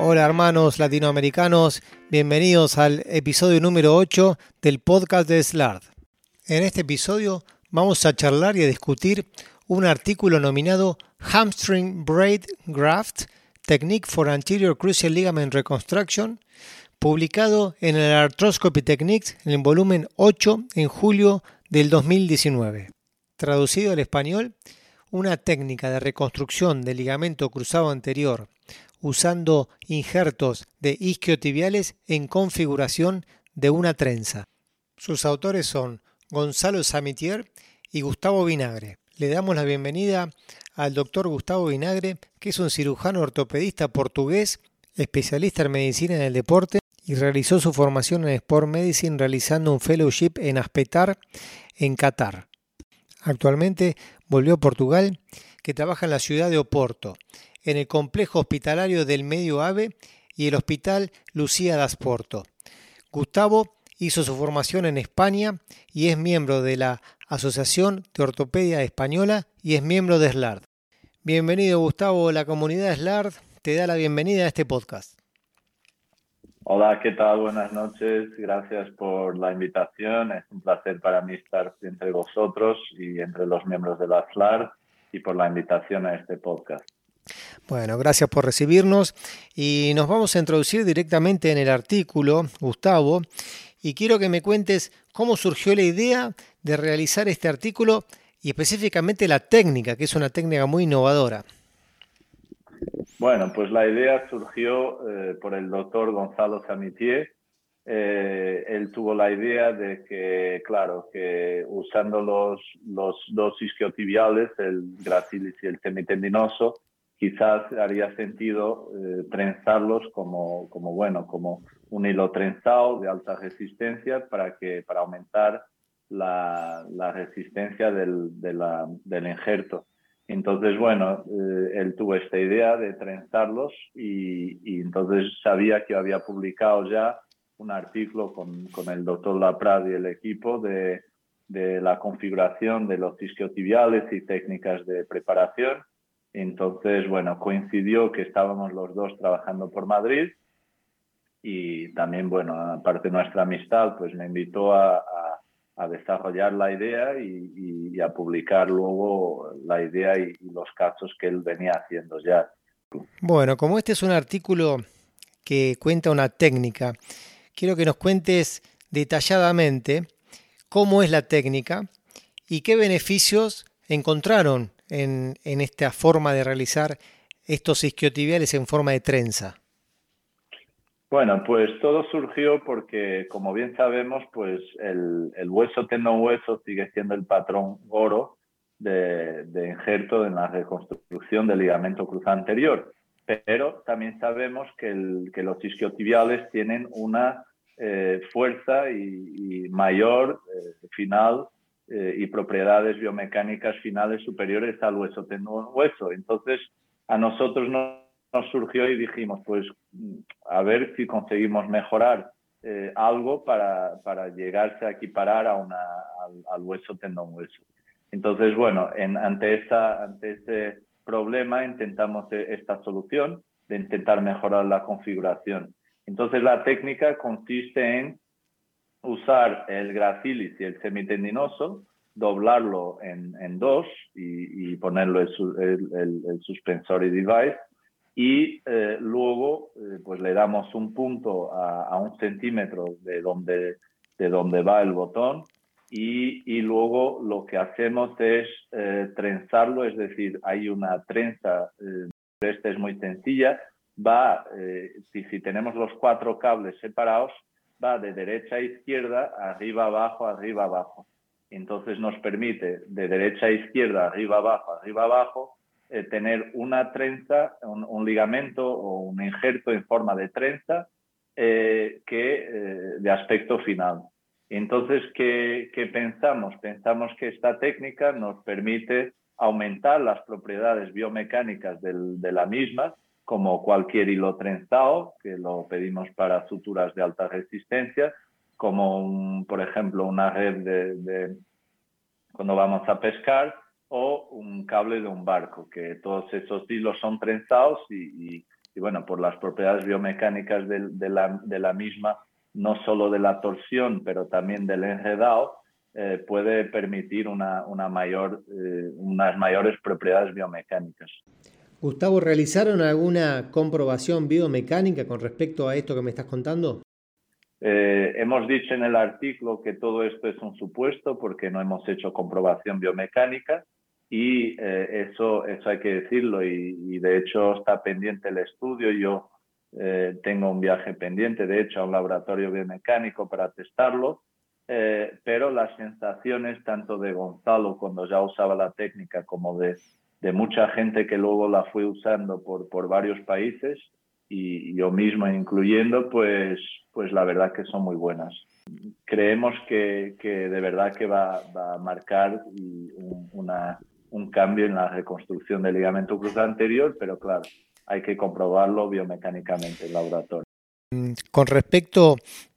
Hola hermanos latinoamericanos, bienvenidos al episodio número 8 del podcast de SLARD. En este episodio vamos a charlar y a discutir un artículo nominado Hamstring Braid Graft Technique for Anterior Crucial Ligament Reconstruction, publicado en el Arthroscopy Techniques en el volumen 8 en julio del 2019. Traducido al español, una técnica de reconstrucción del ligamento cruzado anterior usando injertos de isquiotibiales en configuración de una trenza. Sus autores son Gonzalo Samitier y Gustavo Vinagre. Le damos la bienvenida al doctor Gustavo Vinagre, que es un cirujano ortopedista portugués, especialista en medicina del deporte y realizó su formación en Sport Medicine realizando un fellowship en Aspetar, en Qatar. Actualmente volvió a Portugal, que trabaja en la ciudad de Oporto en el complejo hospitalario del Medio Ave y el Hospital Lucía das Porto. Gustavo hizo su formación en España y es miembro de la Asociación de Ortopedia Española y es miembro de SLARD. Bienvenido Gustavo, la comunidad SLARD te da la bienvenida a este podcast. Hola, ¿qué tal? Buenas noches. Gracias por la invitación. Es un placer para mí estar entre vosotros y entre los miembros de la SLARD y por la invitación a este podcast. Bueno, gracias por recibirnos y nos vamos a introducir directamente en el artículo, Gustavo, y quiero que me cuentes cómo surgió la idea de realizar este artículo y específicamente la técnica, que es una técnica muy innovadora. Bueno, pues la idea surgió eh, por el doctor Gonzalo Samitier. Eh, él tuvo la idea de que, claro, que usando los, los dos isquiotibiales, el gracilis y el semitendinoso, quizás haría sentido eh, trenzarlos como, como, bueno, como un hilo trenzado de alta resistencia para, que, para aumentar la, la resistencia del, de la, del injerto. Entonces, bueno, eh, él tuvo esta idea de trenzarlos y, y, entonces sabía que había publicado ya un artículo con, con el doctor Laprad y el equipo de, de la configuración de los isquiotibiales y técnicas de preparación entonces, bueno, coincidió que estábamos los dos trabajando por Madrid y también, bueno, aparte de nuestra amistad, pues me invitó a, desarrollar la idea y, a publicar luego la idea y, los casos que él venía haciendo ya. Bueno, como este es un artículo que cuenta una técnica, quiero que nos cuentes detalladamente cómo es la técnica y qué beneficios encontraron en, esta forma de realizar estos isquiotibiales en forma de trenza? Bueno, pues todo surgió porque, como bien sabemos, pues el, hueso tendón hueso sigue siendo el patrón oro de, injerto en la reconstrucción del ligamento cruzado anterior. Pero también sabemos que, los isquiotibiales tienen una eh, fuerza y, mayor eh, final eh, y propiedades biomecánicas finales superiores al hueso tendón hueso. Entonces, a nosotros nos, surgió y dijimos, pues a ver si conseguimos mejorar eh, algo para, para, llegarse a equiparar a una, al, hueso tendón hueso. Entonces, bueno, en, ante, esta, ante este problema intentamos e, esta solución de intentar mejorar la configuración. Entonces, la técnica consiste en usar el gracilis y el semitendinoso, doblarlo en, en dos y, y ponerlo el, el, el, suspensory device y eh, luego eh, pues le damos un punto a, a, un centímetro de donde, de donde va el botón y, y luego lo que hacemos es eh, trenzarlo, es decir, hay una trenza, esta es muy sencilla, va, si, si tenemos los cuatro cables separados, va de derecha a izquierda, arriba, abajo, arriba, abajo. Entonces nos permite de derecha a izquierda, arriba, abajo, arriba, abajo, eh, tener una trenza, un, ligamento o un injerto en forma de trenza eh, que, eh, de aspecto final. Entonces, ¿qué, ¿qué, pensamos? Pensamos que esta técnica nos permite aumentar las propiedades biomecánicas de la misma, como cualquier hilo trenzado, que lo pedimos para suturas de alta resistencia, como por ejemplo una red de, cuando vamos a pescar o un cable de un barco, que todos esos hilos son trenzados y, y bueno, por las propiedades biomecánicas de, la, misma, no solo de la torsión, pero también del enredado, eh, puede permitir una, mayor, eh, unas mayores propiedades biomecánicas. Gustavo, ¿realizaron alguna comprobación biomecánica con respecto a esto que me estás contando? Eh, hemos dicho en el artículo que todo esto es un supuesto porque no hemos hecho comprobación biomecánica y eh, eso, eso hay que decirlo y, de hecho está pendiente el estudio. Yo eh, tengo un viaje pendiente, de hecho, a un laboratorio biomecánico para testarlo, pero las sensaciones tanto de Gonzalo cuando ya usaba la técnica como de de mucha gente que luego la fue usando por, por varios países y yo mismo incluyendo, pues, pues la verdad que son muy buenas. Creemos que, que de verdad que va, a marcar un cambio en la reconstrucción del ligamento cruzado anterior, pero claro, hay que comprobarlo biomecánicamente en laboratorio. Mm, con respecto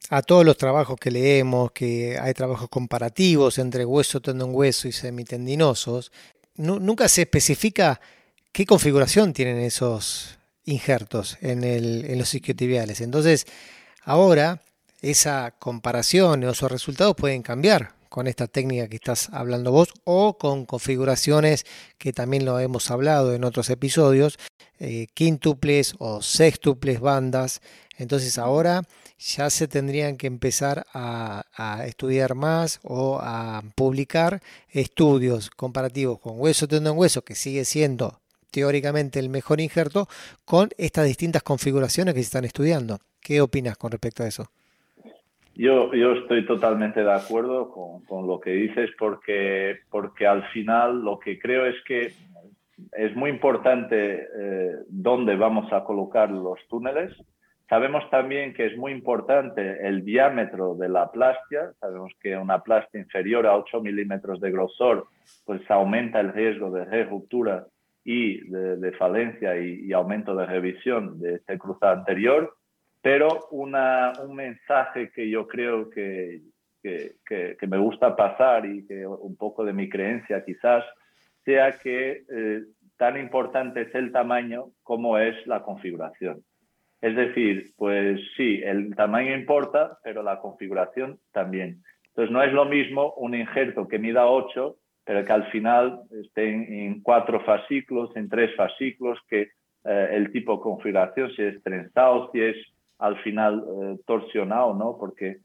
a todos los trabajos que leemos, que hay trabajos comparativos entre hueso, tendón, hueso y semitendinosos, nunca se especifica qué configuración tienen esos injertos en, en los isquiotibiales. Entonces, ahora esa comparación o esos resultados pueden cambiar con esta técnica que estás hablando vos o con configuraciones que también lo hemos hablado en otros episodios, eh, quíntuples o sextuples bandas. Entonces ahora ya se tendrían que empezar a, estudiar más o a publicar estudios comparativos con hueso tendón hueso, que sigue siendo teóricamente el mejor injerto, con estas distintas configuraciones que se están estudiando. ¿Qué opinas con respecto a eso? Yo, yo estoy totalmente de acuerdo con, lo que dices porque, porque al final lo que creo es que es muy importante eh, dónde vamos a colocar los túneles, Sabemos también que es muy importante el diámetro de la plastia. Sabemos que una plastia inferior a 8 milímetros de grosor pues aumenta el riesgo de ruptura y de, falencia y, aumento de revisión de este cruzado anterior. Pero una, un mensaje que yo creo que, que, que, me gusta pasar y que un poco de mi creencia quizás sea que eh, tan importante es el tamaño como es la configuración. Es decir, pues sí, el tamaño importa, pero la configuración también. Entonces no es lo mismo un injerto que mida 8, pero que al final esté en, cuatro fascículos, en tres fascículos, que eh, el tipo de configuración, si es trenzado, si es al final eh, torsionado, ¿no? Porque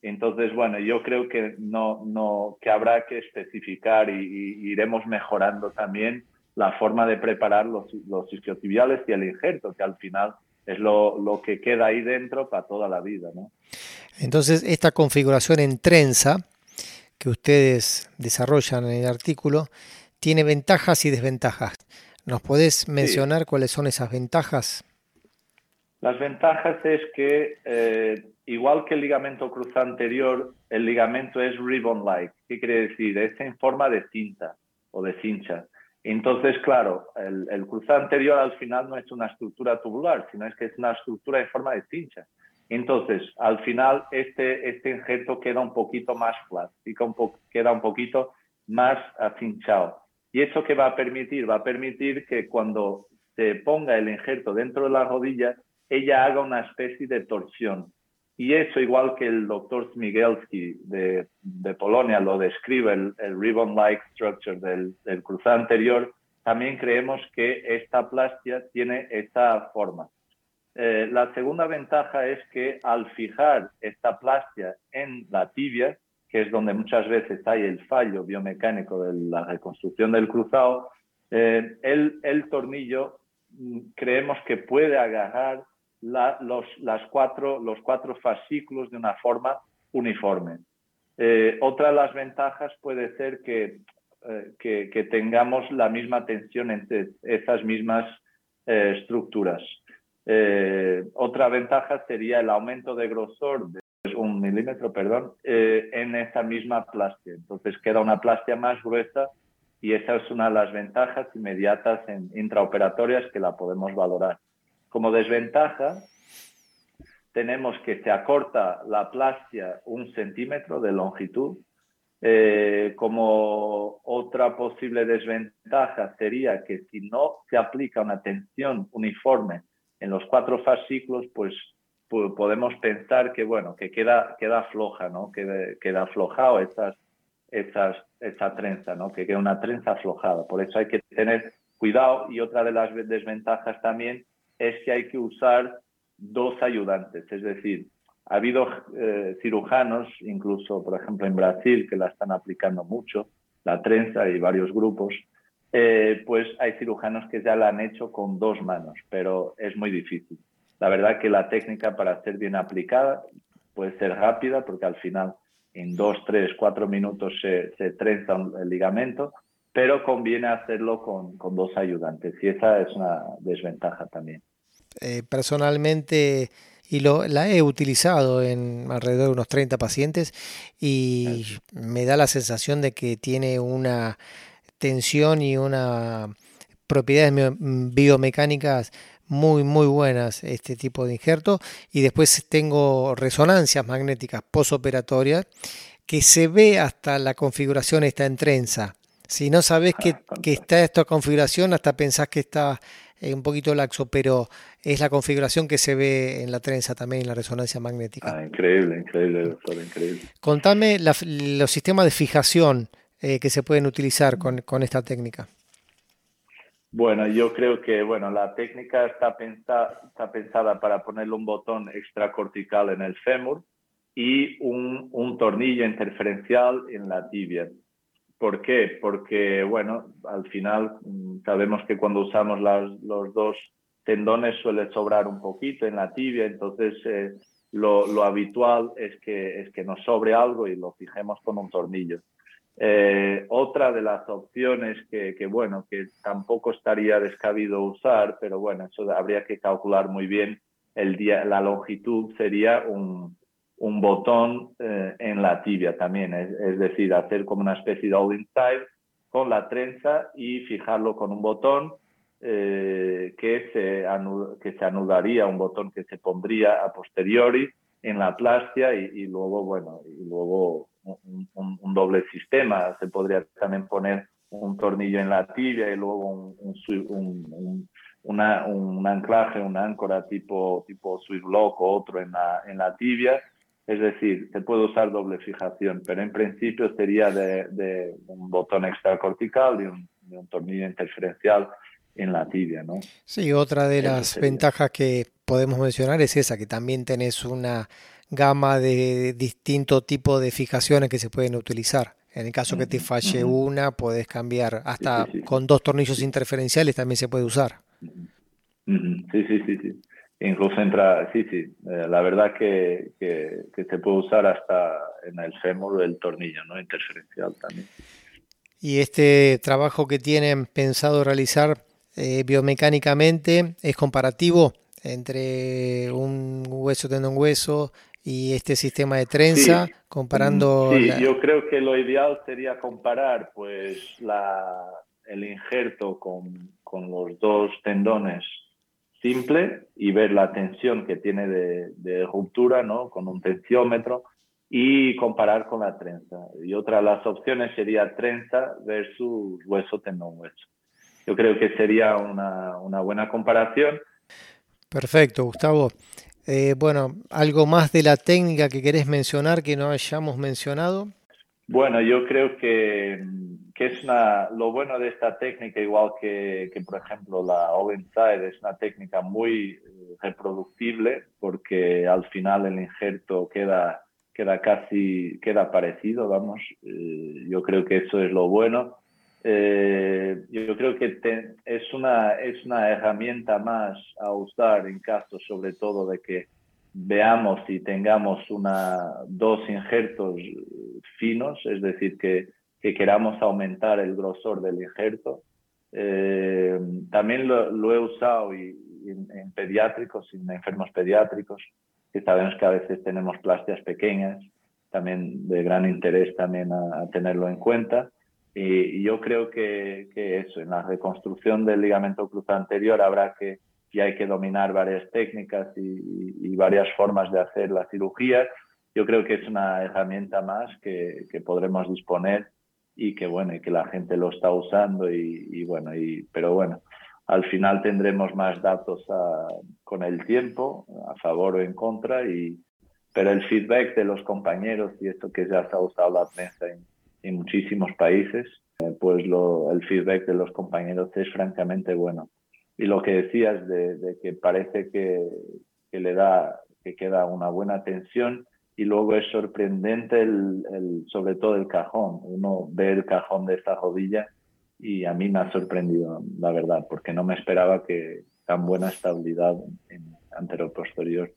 entonces, bueno, yo creo que no, no, que habrá que especificar y, iremos mejorando también la forma de preparar los, los isquiotibiales y el injerto, que al final es lo, que queda ahí dentro para toda la vida. ¿no? Entonces, esta configuración en trenza que ustedes desarrollan en el artículo tiene ventajas y desventajas. ¿Nos podés mencionar cuáles son esas ventajas? Las ventajas es que, eh, igual que el ligamento cruzado anterior, el ligamento es ribbon-like. ¿Qué quiere decir? Es en forma de cinta o de cincha. Entonces, claro, el, cruzado anterior al final no es una estructura tubular, sino es que es una estructura en forma de cincha. Entonces, al final, este, este injerto queda un poquito más flat, queda un poquito más afinchado. ¿Y eso qué va a permitir? Va a permitir que cuando se ponga el injerto dentro de la rodilla, ella haga una especie de torsión. Y eso, igual que el doctor Smigelski de, Polonia lo describe, el, ribbon-like structure del, del, cruzado anterior, también creemos que esta plastia tiene esta forma. Eh, la segunda ventaja es que al fijar esta plastia en la tibia, que es donde muchas veces hay el fallo biomecánico de la reconstrucción del cruzado, eh, el, el tornillo mm, creemos que puede agarrar los, las cuatro, los cuatro fascículos de una forma uniforme. Eh, otra de las ventajas puede ser que, eh, que, tengamos la misma tensión entre esas mismas eh, estructuras. otra ventaja sería el aumento de grosor de un milímetro, perdón, en esa misma plastia. Entonces queda una plastia más gruesa y esa es una de las ventajas inmediatas en intraoperatorias que la podemos valorar. Como desventaja, tenemos que se acorta la plastia un centímetro de longitud. Eh, como otra posible desventaja sería que si no se aplica una tensión uniforme en los cuatro fascículos, pues podemos pensar que, bueno, que queda, queda floja, ¿no? Que queda aflojado estas, estas, esta trenza, ¿no? Que queda una trenza aflojada. Por eso hay que tener cuidado y otra de las desventajas también es que hay que usar dos ayudantes, es decir, ha habido eh, cirujanos, incluso por ejemplo en Brasil, que la están aplicando mucho, la trenza y varios grupos, eh, pues hay cirujanos que ya la han hecho con dos manos, pero es muy difícil. La verdad que la técnica para ser bien aplicada puede ser rápida porque al final en dos, tres, cuatro minutos se, trenza el ligamento, pero conviene hacerlo con, con, dos ayudantes y esa es una desventaja también. Eh, personalmente, y lo, la he utilizado en alrededor de unos 30 pacientes y me da la sensación de que tiene una tensión y una propiedades biomecánicas muy muy buenas este tipo de injerto. Y después tengo resonancias magnéticas posoperatorias que se ve hasta la configuración está en trenza. Si no sabes que, que está esta configuración hasta pensás que está eh, un poquito laxo pero es la configuración que se ve en la trenza también en la resonancia magnética ah, increíble increíble doctor increíble contame los sistemas de fijación eh, que se pueden utilizar con, con, esta técnica? Bueno, yo creo que bueno, la técnica está pensada, está pensada para ponerle un botón extracortical en el fémur y un, un tornillo interferencial en la tibia. ¿Por qué? Porque, bueno, al final mm, sabemos que cuando usamos los dos tendones suele sobrar un poquito en la tibia, entonces eh, lo, lo, habitual es que, es que nos sobre algo y lo fijemos con un tornillo. Eh, otra de las opciones que, que, bueno, que tampoco estaría descabido usar, pero bueno, eso habría que calcular muy bien el día, la longitud sería un, un botón eh, en la tibia también, es, es, decir, hacer como una especie de all inside con la trenza y fijarlo con un botón eh, que, se que se anudaría, un botón que se pondría a posteriori en la plastia y, y luego, bueno, y luego un, un, doble sistema. Se podría también poner un tornillo en la tibia y luego un, una, un anclaje, una áncora tipo, tipo Swiss Lock o otro en la, en la tibia. Es decir, se puede usar doble fijación, pero en principio sería de, de un botón extracortical y un, de un tornillo interferencial en la tibia, ¿no? Sí, otra de las ventajas que podemos mencionar es esa, que también tenés una gama de distinto tipo de fijaciones que se pueden utilizar. En el caso que te falle una, puedes cambiar. Hasta con dos tornillos interferenciales también se puede usar. Sí, sí, sí, sí. Incluso entra, sí, sí. Eh, la verdad que, que, se puede usar hasta en el fémur el tornillo, ¿no? Interferencial también. Y este trabajo que tienen pensado realizar eh, biomecánicamente es comparativo entre un hueso tendón hueso y este sistema de trenza, comparando... Sí, yo creo que lo ideal sería comparar pues la, el injerto con, con los dos tendones simple y ver la tensión que tiene de, de, ruptura, ¿no? Con un tensiómetro y comparar con la trenza. Y otra de las opciones sería trenza versus hueso tendón hueso. Yo creo que sería una, una buena comparación. Perfecto, Gustavo. Eh, bueno, ¿algo más de la técnica que querés mencionar que no hayamos mencionado? Bueno, yo creo que, que es una, lo bueno de esta técnica, igual que, que por ejemplo la All Inside, es una técnica muy eh, reproductible porque al final el injerto queda, queda casi, queda parecido, vamos. Eh, yo creo que eso es lo bueno. Eh, yo creo que te, es, una, es una herramienta más a usar en caso sobre todo de que veamos y tengamos una, dos injertos finos, es decir, que, que queramos aumentar el grosor del injerto. Eh, también lo, lo, he usado y, y en, en, pediátricos, en enfermos pediátricos, que sabemos que a veces tenemos plastias pequeñas, también de gran interés también a, a tenerlo en cuenta. Y, yo creo que, que, eso, en la reconstrucción del ligamento cruzado anterior habrá que, y hay que dominar varias técnicas y, y, varias formas de hacer la cirugía. Yo creo que es una herramienta más que, que podremos disponer y que bueno, y que la gente lo está usando y, y bueno, y, pero bueno, al final tendremos más datos con el tiempo, a favor o en contra, y, pero el feedback de los compañeros, y esto que ya se ha usado la prensa en, muchísimos países, eh, pues lo, el feedback de los compañeros es francamente bueno. Y lo que decías de, que parece que, que, le da, que queda una buena tensión, y luego es sorprendente el, el, sobre todo el cajón. Uno ve el cajón de esta rodilla y a mí me ha sorprendido, la verdad, porque no me esperaba que tan buena estabilidad en posterior.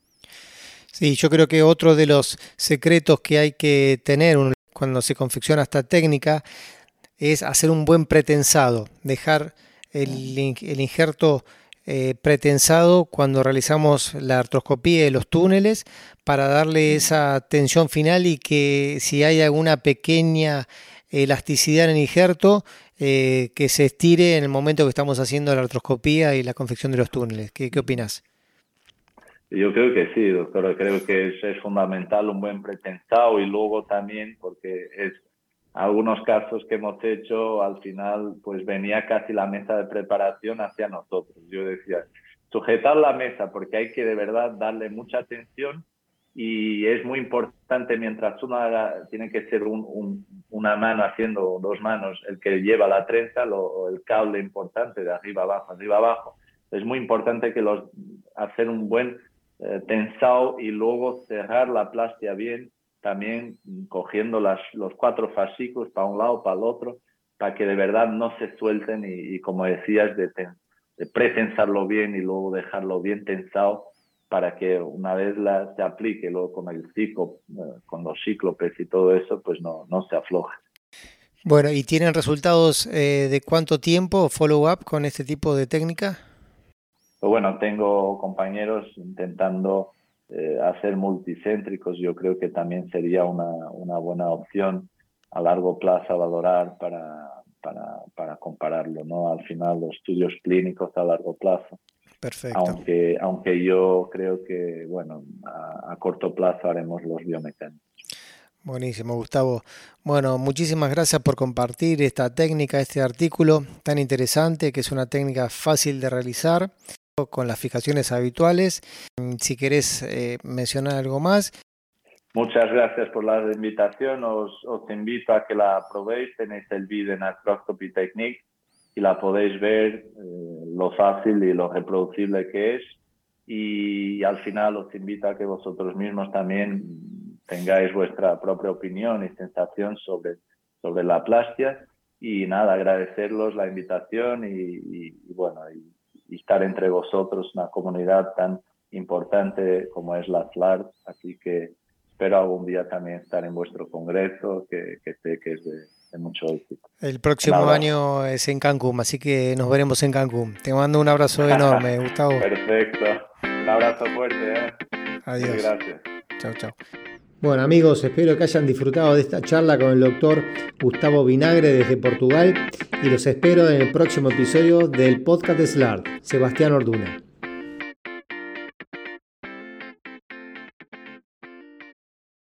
Sí, yo creo que otro de los secretos que hay que tener cuando se confecciona esta técnica es hacer un buen pretensado, dejar el, el injerto eh, pretensado cuando realizamos la artroscopía de los túneles para darle esa tensión final y que si hay alguna pequeña elasticidad en el injerto, eh, que se estire en el momento que estamos haciendo la artroscopía y la confección de los túneles. ¿Qué, qué opinas? Yo creo que sí, doctor. Creo que es, es fundamental un buen pretensado y luego también porque es algunos casos que hemos hecho, al final, pues venía casi la mesa de preparación hacia nosotros. Yo decía, sujetar la mesa porque hay que de verdad darle mucha atención y es muy importante mientras haga, tiene que ser un, una mano haciendo dos manos el que lleva la trenza o el cable importante de arriba abajo, arriba abajo. Es muy importante que los hacer un buen eh, tensado y luego cerrar la plastia bien, también cogiendo las, los cuatro fascículos para un lado, para el otro, para que de verdad no se suelten y, como decías, de, de pretensarlo bien y luego dejarlo bien tensado para que una vez la, se aplique luego con el ciclo, eh, con los cíclopes y todo eso, pues no, no se afloje. Bueno, ¿y tienen resultados eh, de cuánto tiempo follow-up con este tipo de técnica? Pues bueno, tengo compañeros intentando eh, hacer multicéntricos. Yo creo que también sería una, una buena opción a largo plazo a valorar para, para, para compararlo, ¿no? Al final, los estudios clínicos a largo plazo. Perfecto. Aunque, aunque yo creo que, bueno, a, corto plazo haremos los biomecánicos. Buenísimo, Gustavo. Bueno, muchísimas gracias por compartir esta técnica, este artículo tan interesante, que es una técnica fácil de realizar con las fijaciones habituales. Si querés eh, mencionar algo más. Muchas gracias por la invitación. Os, invito a que la probéis. Tenéis el vídeo en Arthroscopy Technique y la podéis ver eh, lo fácil y lo reproducible que es. Y, al final os invito a que vosotros mismos también tengáis vuestra propia opinión y sensación sobre, sobre la plastia. Y nada, agradecerlos la invitación y, bueno, y, estar entre vosotros, una comunidad tan importante como es la FLAR. Así que espero algún día también estar en vuestro congreso, que, que sé que es de, mucho éxito. El próximo año es en Cancún, así que nos veremos en Cancún. Te mando un abrazo enorme, Gustavo. Perfecto. Un abrazo fuerte. ¿eh? Adiós. gracias. Chao, chao. Bueno amigos, espero que hayan disfrutado de esta charla con el doctor Gustavo Vinagre desde Portugal y los espero en el próximo episodio del podcast de SLAR, Sebastián Orduna.